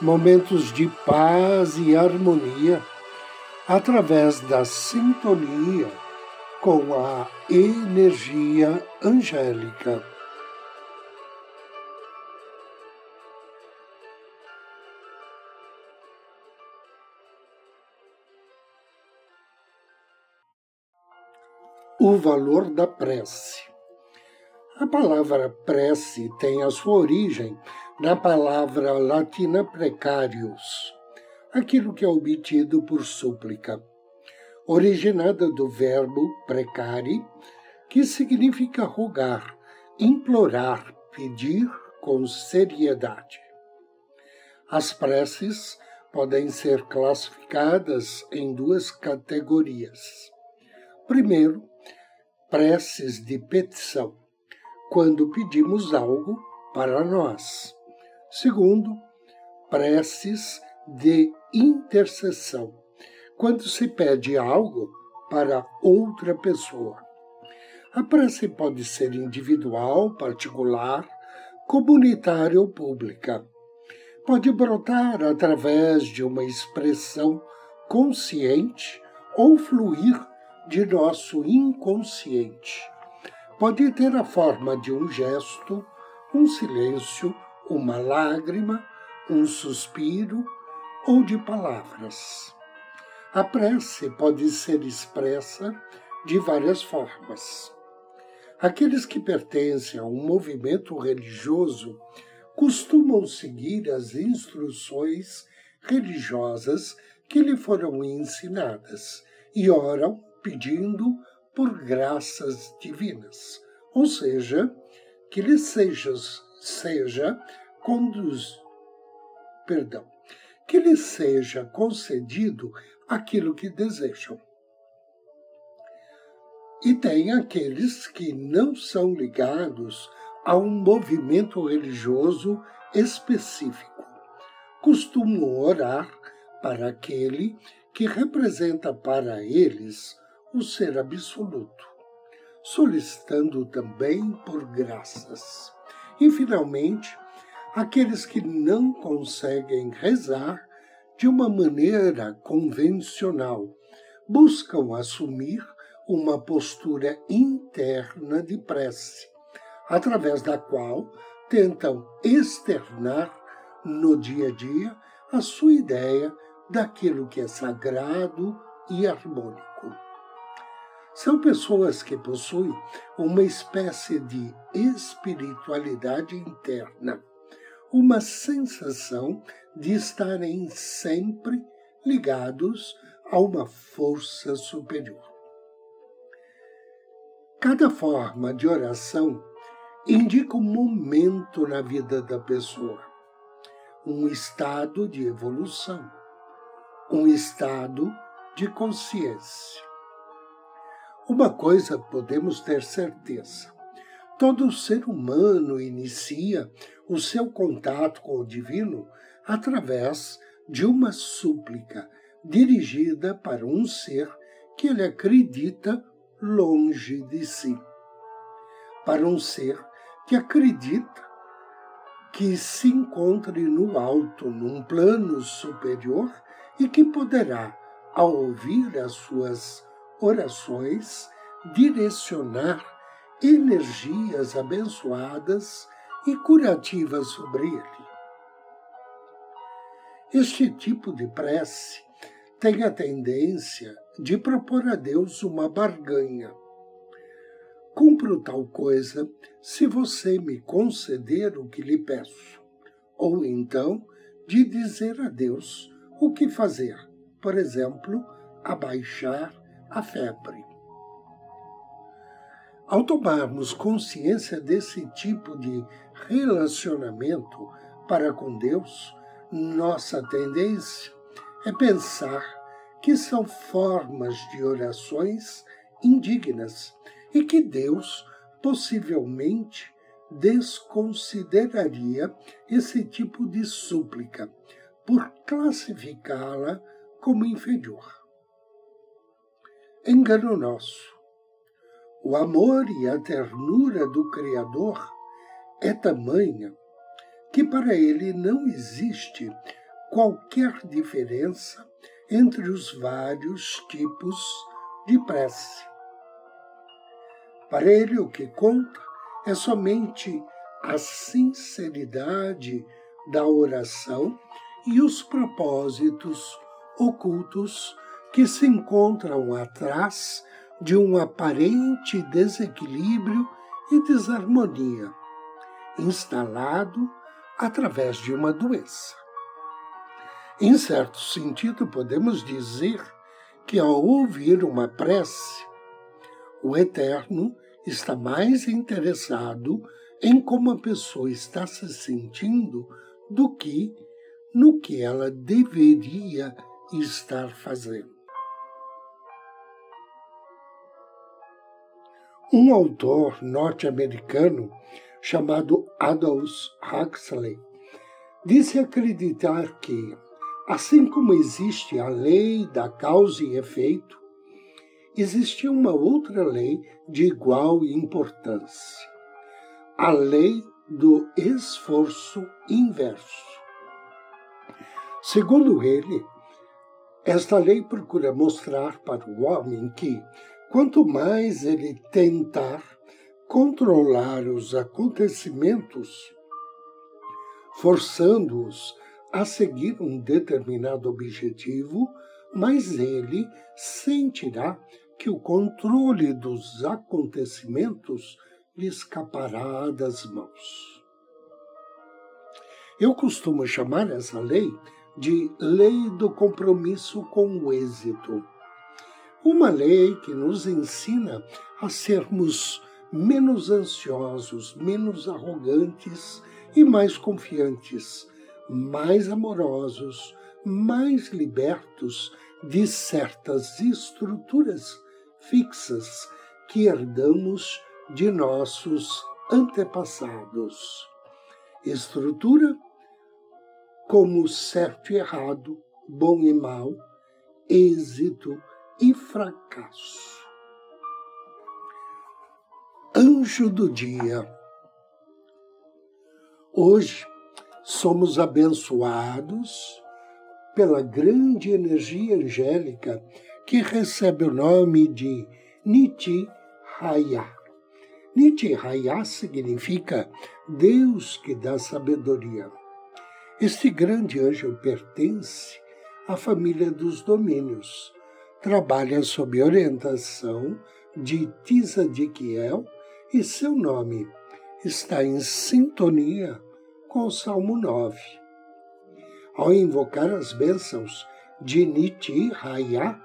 momentos de paz e harmonia através da sintonia com a energia angélica. O valor da prece. A palavra prece tem a sua origem na palavra latina precarius, aquilo que é obtido por súplica, originada do verbo precari, que significa rogar, implorar, pedir com seriedade. As preces podem ser classificadas em duas categorias. Primeiro, preces de petição, quando pedimos algo para nós. Segundo, preces de intercessão, quando se pede algo para outra pessoa. A prece pode ser individual, particular, comunitária ou pública. Pode brotar através de uma expressão consciente ou fluir de nosso inconsciente. Pode ter a forma de um gesto, um silêncio uma lágrima, um suspiro ou de palavras. A prece pode ser expressa de várias formas. Aqueles que pertencem a um movimento religioso costumam seguir as instruções religiosas que lhe foram ensinadas e oram pedindo por graças divinas, ou seja, que lhes seja, seja conduz, perdão, que lhes seja concedido aquilo que desejam. E tem aqueles que não são ligados a um movimento religioso específico. Costumam orar para aquele que representa para eles o ser absoluto, solicitando também por graças. E, finalmente, aqueles que não conseguem rezar de uma maneira convencional, buscam assumir uma postura interna de prece, através da qual tentam externar no dia a dia a sua ideia daquilo que é sagrado e harmônico. São pessoas que possuem uma espécie de espiritualidade interna, uma sensação de estarem sempre ligados a uma força superior. Cada forma de oração indica um momento na vida da pessoa, um estado de evolução, um estado de consciência. Uma coisa podemos ter certeza: todo ser humano inicia o seu contato com o divino através de uma súplica dirigida para um ser que ele acredita longe de si. Para um ser que acredita que se encontre no alto, num plano superior e que poderá, ao ouvir as suas orações direcionar energias abençoadas e curativas sobre ele. Este tipo de prece tem a tendência de propor a Deus uma barganha. Cumpro tal coisa se você me conceder o que lhe peço, ou então de dizer a Deus o que fazer, por exemplo, abaixar a febre. Ao tomarmos consciência desse tipo de relacionamento para com Deus, nossa tendência é pensar que são formas de orações indignas e que Deus possivelmente desconsideraria esse tipo de súplica por classificá-la como inferior. Engano nosso. O amor e a ternura do Criador é tamanha que para ele não existe qualquer diferença entre os vários tipos de prece. Para ele, o que conta é somente a sinceridade da oração e os propósitos ocultos que se encontram atrás de um aparente desequilíbrio e desarmonia instalado através de uma doença. Em certo sentido, podemos dizer que ao ouvir uma prece, o Eterno está mais interessado em como a pessoa está se sentindo do que no que ela deveria estar fazendo. Um autor norte-americano chamado Aldous Huxley disse acreditar que, assim como existe a lei da causa e efeito, existia uma outra lei de igual importância, a lei do esforço inverso. Segundo ele, esta lei procura mostrar para o homem que, quanto mais ele tentar controlar os acontecimentos, forçando-os a seguir um determinado objetivo, mas ele sentirá que o controle dos acontecimentos lhe escapará das mãos. Eu costumo chamar essa lei de lei do compromisso com o êxito. Uma lei que nos ensina a sermos menos ansiosos, menos arrogantes e mais confiantes, mais amorosos, mais libertos de certas estruturas fixas que herdamos de nossos antepassados. Estrutura como certo e errado, bom e mal, êxito e fracasso. Anjo do dia. Hoje somos abençoados pela grande energia angélica que recebe o nome de Niti Raya. Niti Raya significa Deus que dá sabedoria. Este grande anjo pertence à família dos domínios. Trabalha sob orientação de Tisadiquiel e seu nome está em sintonia com o Salmo 9. Ao invocar as bênçãos de Niti Raya,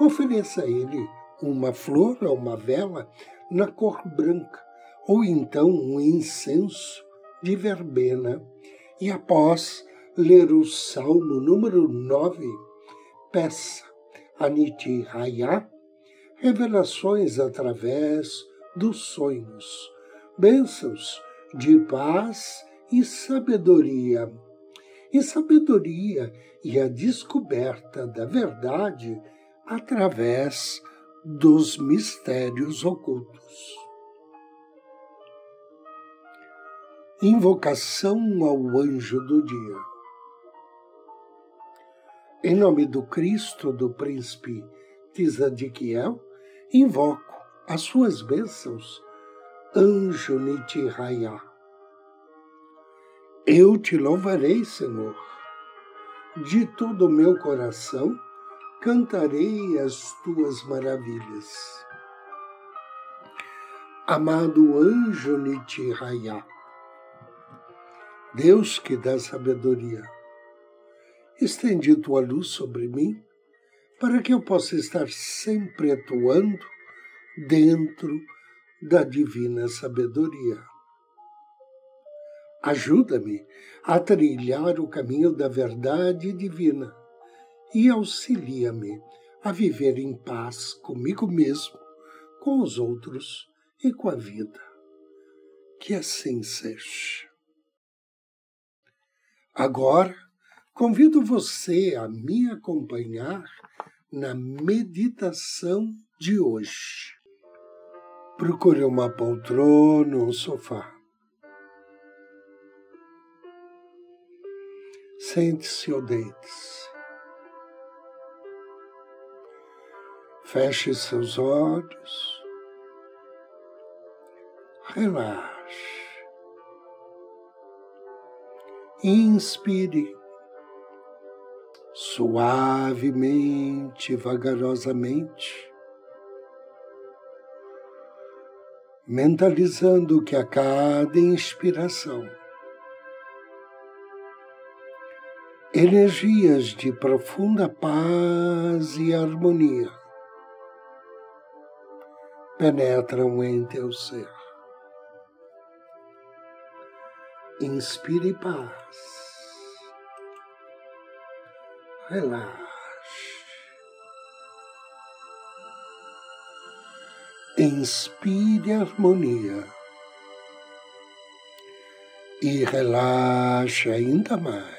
ofereça a ele uma flor ou uma vela na cor branca, ou então um incenso de verbena. E após ler o Salmo número 9, peça a Niti Raya revelações através dos sonhos, bênçãos de paz e sabedoria. E sabedoria e a descoberta da verdade através dos mistérios ocultos. Invocação ao anjo do dia. Em nome do Cristo, do príncipe Tzadkiel, invoco as suas bênçãos, anjo Nitiraya. Eu te louvarei, Senhor. De todo o meu coração cantarei as tuas maravilhas. Amado anjo Nitiraya, Deus que dá sabedoria, estende tua luz sobre mim para que eu possa estar sempre atuando dentro da divina sabedoria. Ajuda-me a trilhar o caminho da verdade divina e auxilia-me a viver em paz comigo mesmo, com os outros e com a vida. Que assim seja. Agora, convido você a me acompanhar na meditação de hoje. Procure uma poltrona ou um sofá. Sente-se ou deite-se. Feche seus olhos. Relaxe. Inspire suavemente, vagarosamente, mentalizando que a cada inspiração energias de profunda paz e harmonia penetram em teu ser. Inspire paz. Relaxe. Inspire harmonia. E relaxe ainda mais.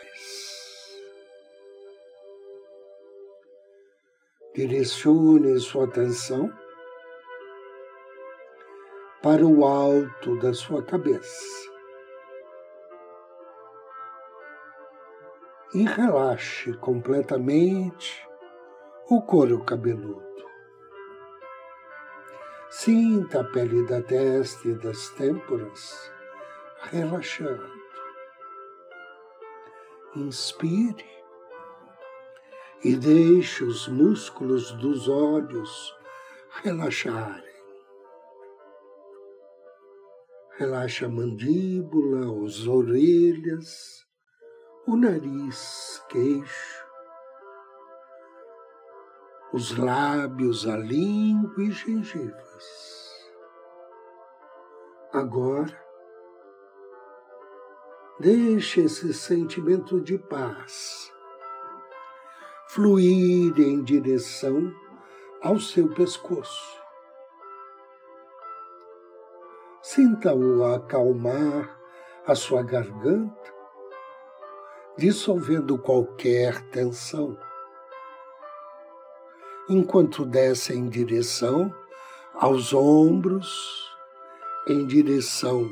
direcione sua atenção para o alto da sua cabeça. E relaxe completamente o couro cabeludo. Sinta a pele da testa e das têmporas relaxando. Inspire e deixe os músculos dos olhos relaxarem. Relaxa a mandíbula, as orelhas, o nariz, queixo, os lábios, a língua e gengivas. Agora, deixe esse sentimento de paz fluir em direção ao seu pescoço. Sinta-o acalmar a sua garganta, dissolvendo qualquer tensão, enquanto desce em direção aos ombros, em direção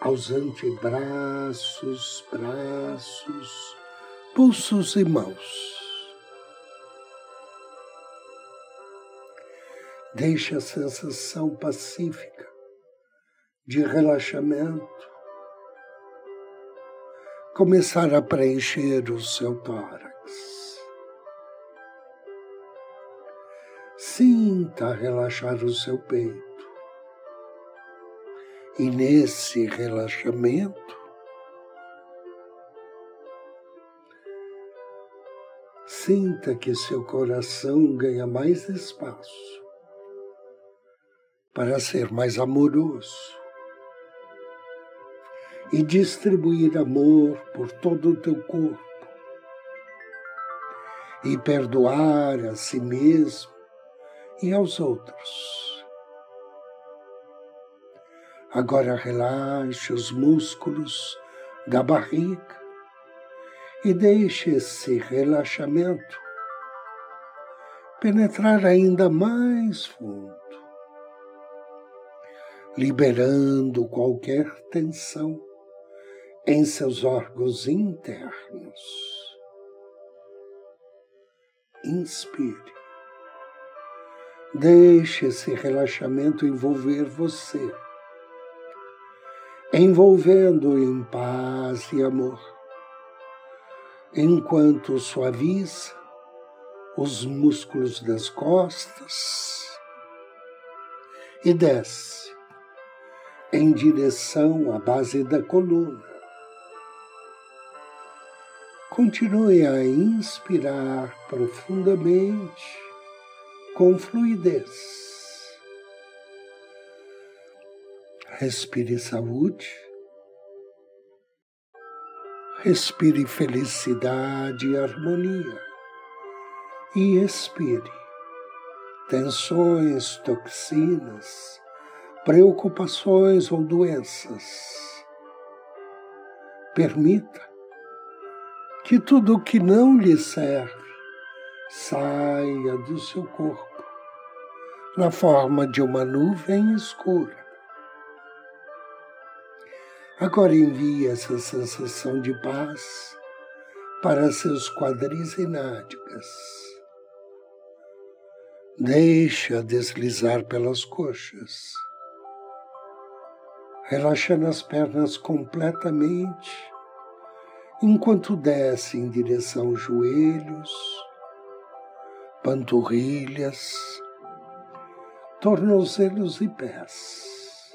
aos antebraços, braços, pulsos e mãos. Deixe a sensação pacífica de relaxamento começar a preencher o seu tórax. Sinta relaxar o seu peito. E nesse relaxamento, sinta que seu coração ganha mais espaço para ser mais amoroso e distribuir amor por todo o teu corpo e perdoar a si mesmo e aos outros. Agora relaxe os músculos da barriga e deixe esse relaxamento penetrar ainda mais fundo liberando qualquer tensão em seus órgãos internos. Inspire. Deixe esse relaxamento envolver você, envolvendo em paz e amor, enquanto suaviza os músculos das costas e desce em direção à base da coluna. Continue a inspirar profundamente, com fluidez. Respire saúde. Respire felicidade e harmonia e expire tensões, toxinas, preocupações ou doenças. Permita que tudo o que não lhe serve saia do seu corpo na forma de uma nuvem escura. Agora envie essa sensação de paz para seus quadris nádegas. Deixa deslizar pelas coxas, relaxando as pernas completamente, enquanto desce em direção aos joelhos, panturrilhas, tornozelos e pés.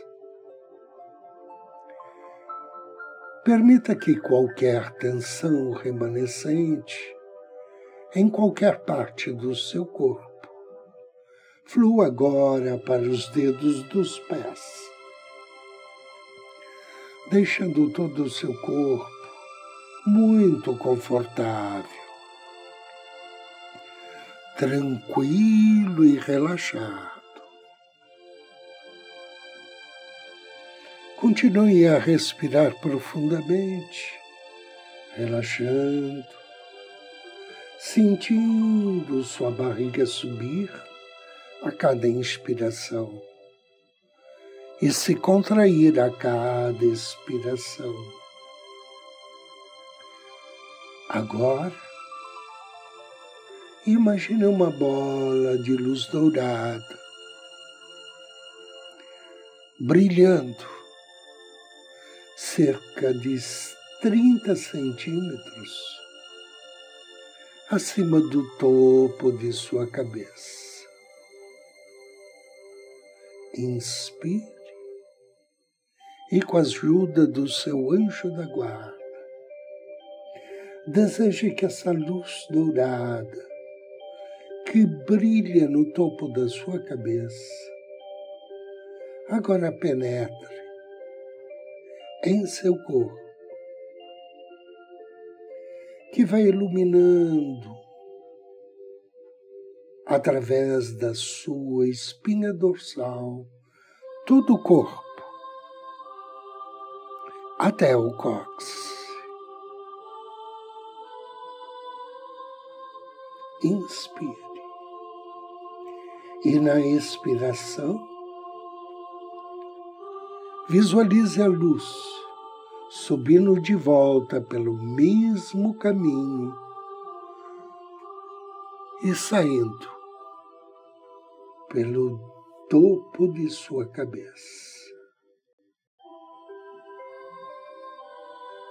Permita que qualquer tensão remanescente em qualquer parte do seu corpo flua agora para os dedos dos pés, deixando todo o seu corpo muito confortável, tranquilo e relaxado. Continue a respirar profundamente, relaxando, sentindo sua barriga subir a cada inspiração e se contrair a cada expiração. Agora, imagine uma bola de luz dourada brilhando cerca de 30 centímetros acima do topo de sua cabeça. Inspire e, com a ajuda do seu anjo da guarda, deseje que essa luz dourada que brilha no topo da sua cabeça agora penetre em seu corpo, que vai iluminando através da sua espinha dorsal todo o corpo até o cóccix. Inspire. E na expiração, Visualize a luz subindo de volta pelo mesmo caminho e saindo pelo topo de sua cabeça.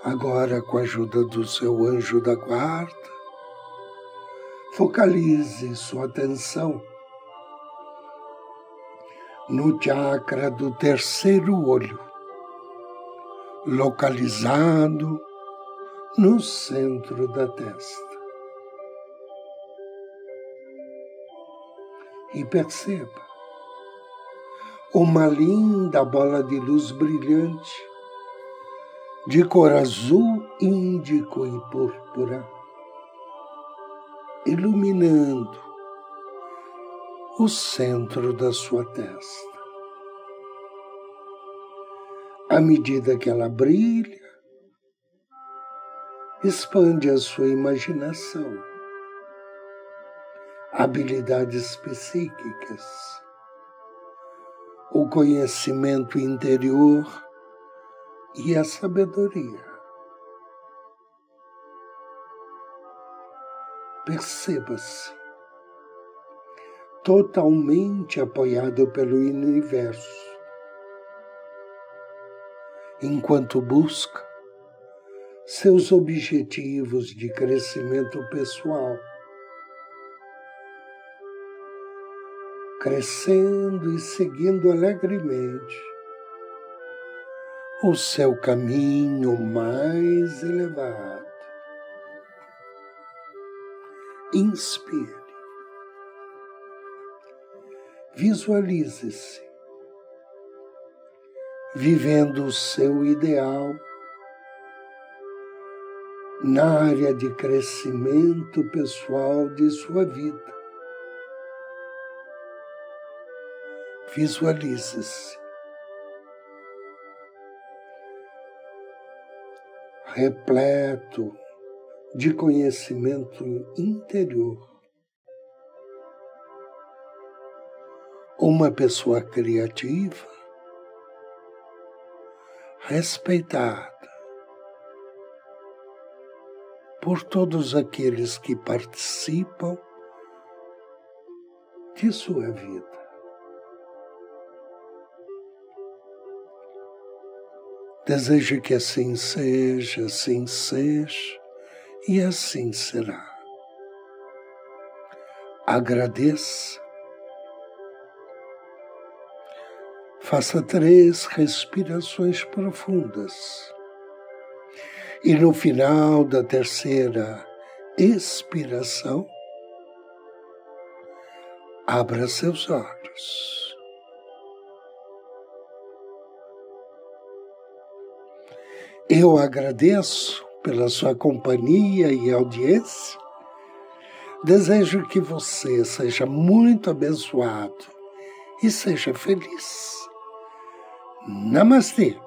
Agora, com a ajuda do seu anjo da guarda, focalize sua atenção no chakra do terceiro olho, localizado no centro da testa. E perceba uma linda bola de luz brilhante, de cor azul, índico e púrpura, iluminando o centro da sua testa. À medida que ela brilha, expande a sua imaginação, habilidades psíquicas, o conhecimento interior e a sabedoria. Perceba-se totalmente apoiado pelo universo, enquanto busca seus objetivos de crescimento pessoal, crescendo e seguindo alegremente o seu caminho mais elevado. Inspire. Visualize-se vivendo o seu ideal na área de crescimento pessoal de sua vida. Visualize-se. Repleto de conhecimento interior. Uma pessoa criativa, respeitada por todos aqueles que participam de sua vida. Desejo que assim seja, assim seja e assim será. Agradeça. Faça três respirações profundas. E no final da terceira expiração, abra seus olhos. Eu agradeço pela sua companhia e audiência. Desejo que você seja muito abençoado e seja feliz. Namastê!